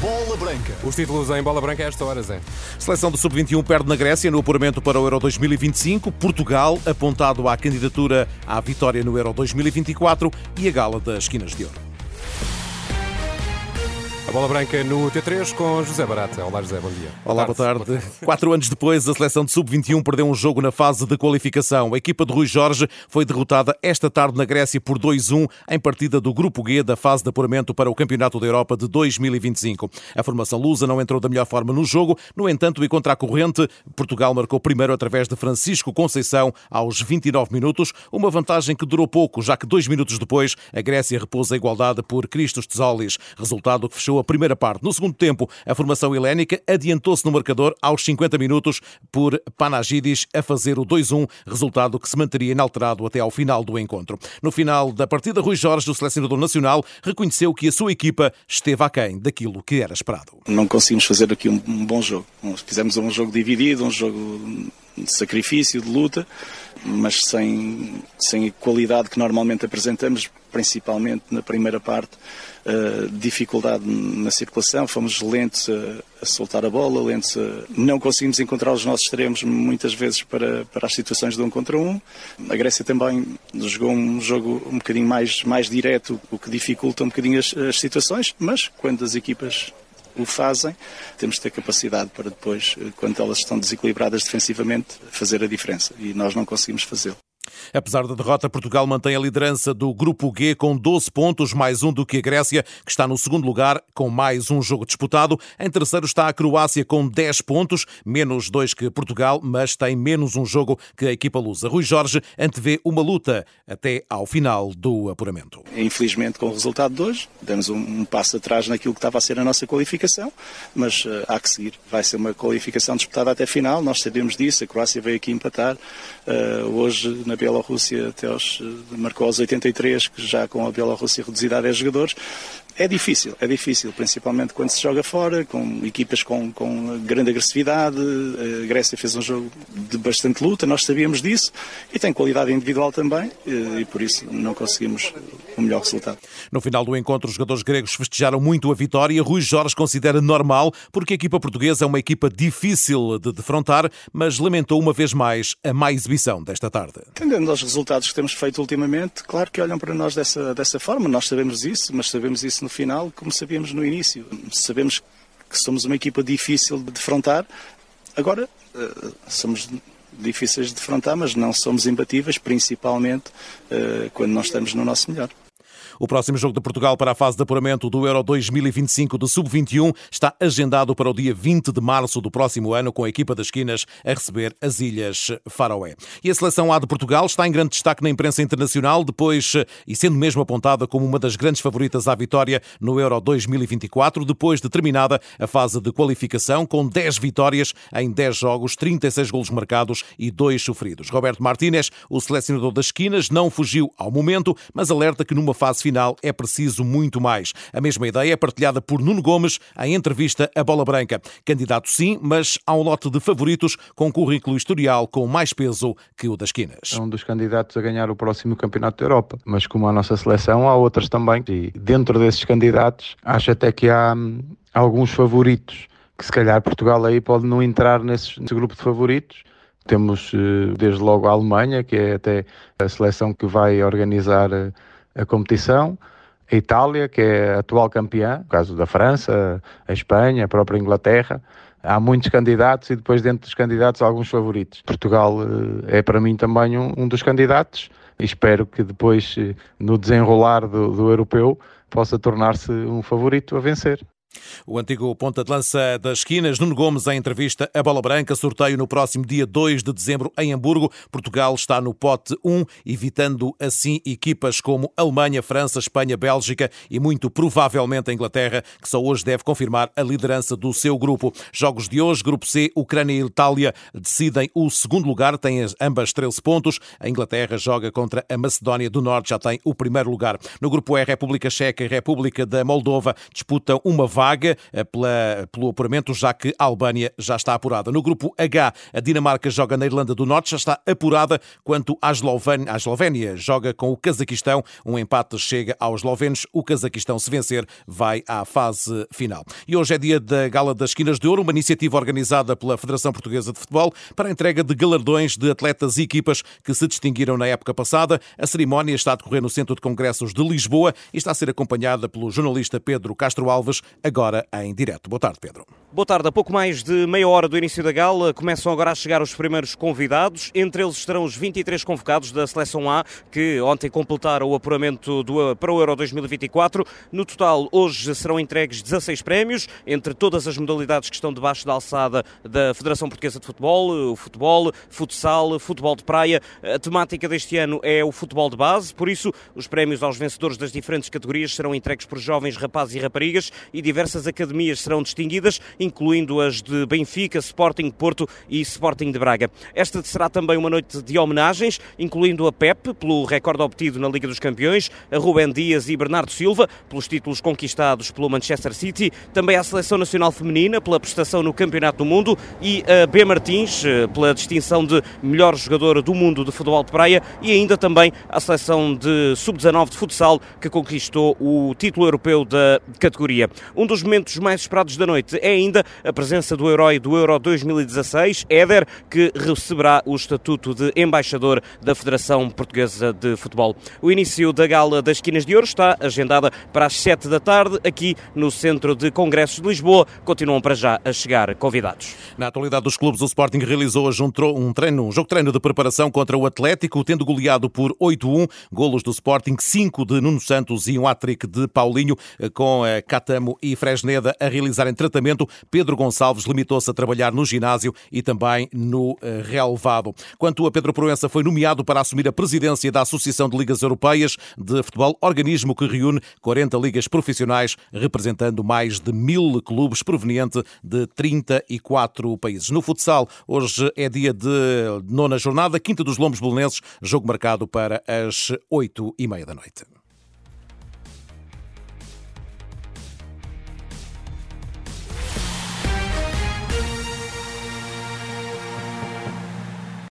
Bola Branca. Os títulos em bola branca a esta hora, Zé. Seleção do Sub-21 perde na Grécia no apuramento para o Euro 2025. Portugal apontado à candidatura à vitória no Euro 2024 e a gala das esquinas de ouro. A bola branca no T3 com José Barata. Olá, José, bom dia. Olá, boa tarde. Quatro anos depois, a seleção de sub-21 perdeu um jogo na fase de qualificação. A equipa de Rui Jorge foi derrotada esta tarde na Grécia por 2-1 em partida do Grupo G da fase de apuramento para o Campeonato da Europa de 2025. A formação lusa não entrou da melhor forma no jogo, no entanto, e contra a corrente, Portugal marcou primeiro através de Francisco Conceição aos 29 minutos, uma vantagem que durou pouco, já que dois minutos depois a Grécia repôs a igualdade por Cristos Tesolis, resultado que fechou a primeira parte. No segundo tempo, a formação helénica adiantou-se no marcador aos 50 minutos por Panagidis a fazer o 2-1, resultado que se manteria inalterado até ao final do encontro. No final da partida, Rui Jorge, o selecionador nacional, reconheceu que a sua equipa esteve aquém daquilo que era esperado. Não conseguimos fazer aqui um, um bom jogo. Fizemos um jogo dividido, um jogo de sacrifício, de luta, mas sem, sem a qualidade que normalmente apresentamos, principalmente na primeira parte, uh, dificuldade na circulação, fomos lentos a, a, soltar a bola, lentos a... não conseguimos encontrar os nossos extremos muitas vezes para, para as situações de um contra um. A Grécia também jogou um jogo um bocadinho mais, mais direto, o que dificulta um bocadinho as, as situações, mas quando as equipas o fazem, temos de ter capacidade para depois, quando elas estão desequilibradas defensivamente, fazer a diferença. E nós não conseguimos fazê-lo. Apesar da derrota, Portugal mantém a liderança do Grupo G com 12 pontos, mais um do que a Grécia, que está no segundo lugar com mais um jogo disputado. Em terceiro está a Croácia com 10 pontos, menos dois que Portugal, mas tem menos um jogo que a equipa lusa. Rui Jorge antevê uma luta até ao final do apuramento. Infelizmente, com o resultado de hoje, demos um, passo atrás naquilo que estava a ser a nossa qualificação, mas uh, há que seguir. Vai ser uma qualificação disputada até final, nós sabemos disso, a Croácia veio aqui empatar. Uh, hoje, na Bielorrússia até aos, eh, marcou aos 83, que já com a Bielorrússia reduzida a 10 jogadores. É difícil, é difícil, principalmente quando se joga fora, com equipas com, com grande agressividade. A Grécia fez um jogo de bastante luta, nós sabíamos disso, e tem qualidade individual também, e por isso não conseguimos o melhor resultado. No final do encontro, os jogadores gregos festejaram muito a vitória. Rui Jorge considera normal, porque a equipa portuguesa é uma equipa difícil de defrontar, mas lamentou uma vez mais a má exibição desta tarde. Entendendo os resultados que temos feito ultimamente, claro que olham para nós dessa, dessa forma, nós sabemos isso, mas sabemos isso no final como sabíamos no início. Sabemos que somos uma equipa difícil de defrontar. Agora, eh, somos difíceis de defrontar, mas não somos imbatíveis, principalmente eh, quando nós estamos no nosso melhor. O próximo jogo de Portugal para a fase de apuramento do Euro 2025 de Sub-21 está agendado para o dia 20 de março do próximo ano, com a equipa das esquinas a receber as Ilhas Faroé. E a seleção A de Portugal está em grande destaque na imprensa internacional, depois, e sendo mesmo apontada como uma das grandes favoritas à vitória no Euro 2024, depois de terminada a fase de qualificação, com 10 vitórias em 10 jogos, 36 golos marcados e 2 sofridos. Roberto Martínez, o selecionador das esquinas, não fugiu ao momento, mas alerta que numa fase final é preciso muito mais. A mesma ideia é partilhada por Nuno Gomes em entrevista à Bola Branca. Candidato sim, mas há um lote de favoritos com currículo historial com mais peso que o das esquinas. É um dos candidatos a ganhar o próximo Campeonato da Europa, mas como a nossa seleção, há outras também. E dentro desses candidatos, acho até que há hum, alguns favoritos que se calhar Portugal aí pode não entrar nesse, nesse grupo de favoritos. Temos eh, desde logo a Alemanha, que é até a seleção que vai organizar eh, a competição. A Itália, que é a atual campeã, no caso da França, a Espanha, a própria Inglaterra. Há muitos candidatos e depois dentro dos candidatos alguns favoritos. Portugal eh, é para mim também um, um dos candidatos e espero que depois, eh, no desenrolar do, do europeu, possa tornar-se um favorito a vencer. O antigo ponta de lança das esquinas, Nuno Gomes, em entrevista a Bola Branca, sorteio no próximo dia 2 de dezembro em Hamburgo. Portugal está no pote 1, evitando assim equipas como Alemanha, França, Espanha, Bélgica e muito provavelmente a Inglaterra, que só hoje deve confirmar a liderança do seu grupo. Jogos de hoje, Grupo C, Ucrânia e Itália decidem o segundo lugar, têm ambas 13 pontos. A Inglaterra joga contra a Macedónia do Norte, já tem o primeiro lugar. No Grupo E, República Checa e República da Moldova disputam uma vaga pela, pelo apuramento, já que a Albânia já está apurada. No grupo H, a Dinamarca joga na Irlanda do Norte, já está apurada, quanto à Eslovénia, Eslovénia joga com o Cazaquistão. Um empate chega aos eslovenos. O Cazaquistão, se vencer, vai à fase final. E hoje é dia da Gala das Esquinas de Ouro, uma iniciativa organizada pela Federação Portuguesa de Futebol para a entrega de galardões de atletas e equipas que se distinguiram na época passada. A cerimónia está a decorrer no Centro de Congressos de Lisboa e está a ser acompanhada pelo jornalista Pedro Castro Alves, agora em direto. Boa tarde, Pedro. Boa tarde. A pouco mais de meia hora do início da gala começam agora a chegar os primeiros convidados. Entre eles estarão os 23 convocados da Seleção A, que ontem completaram o apuramento do, para o Euro 2024. No total, hoje serão entregues 16 prémios, entre todas as modalidades que estão debaixo da alçada da Federação Portuguesa de Futebol, o futebol, futsal, futebol de praia. A temática deste ano é o futebol de base, por isso os prémios aos vencedores das diferentes categorias serão entregues por jovens rapazes e raparigas e diversas academias serão distinguidas incluindo as de Benfica, Sporting Porto e Sporting de Braga. Esta será também uma noite de homenagens, incluindo a Pep, pelo recorde obtido na Liga dos Campeões, a Rubén Dias e Bernardo Silva, pelos títulos conquistados pelo Manchester City, também à Seleção Nacional Feminina, pela prestação no Campeonato do Mundo, e a B. Martins, eh, pela distinção de melhor jogador do mundo de futebol de praia, e ainda também à Seleção de Sub-19 de futsal, que conquistou o título europeu da categoria. Um dos momentos mais esperados da noite é ainda ainda a presença do herói do Euro 2016, Éder, que receberá o estatuto de embaixador da Federação Portuguesa de Futebol. O início da Gala das Esquinas de Ouro está agendada para as 7 da tarde, aqui no Centro de Congressos de Lisboa. Continuam para já a chegar convidados. Na atualidade dos clubes, o Sporting realizou hoje um, um treino, um jogo treino de preparação contra o Atlético, tendo goleado por 8-1, golos do Sporting, 5 de Nuno Santos e um hat-trick de Paulinho, eh, com eh, Catamo e Fresneda a realizarem tratamento Pedro Gonçalves limitou-se a trabalhar no ginásio e também no eh, relevado. Quanto a Pedro Proença, foi nomeado para assumir a presidência da Associação de Ligas Europeias de Futebol, organismo que reúne 40 ligas profissionais, representando mais de mil clubes provenientes de 34 países. No futsal, hoje é dia de nona jornada, Quinta dos Lombos Belenenses, jogo marcado para as 8 e meia da noite.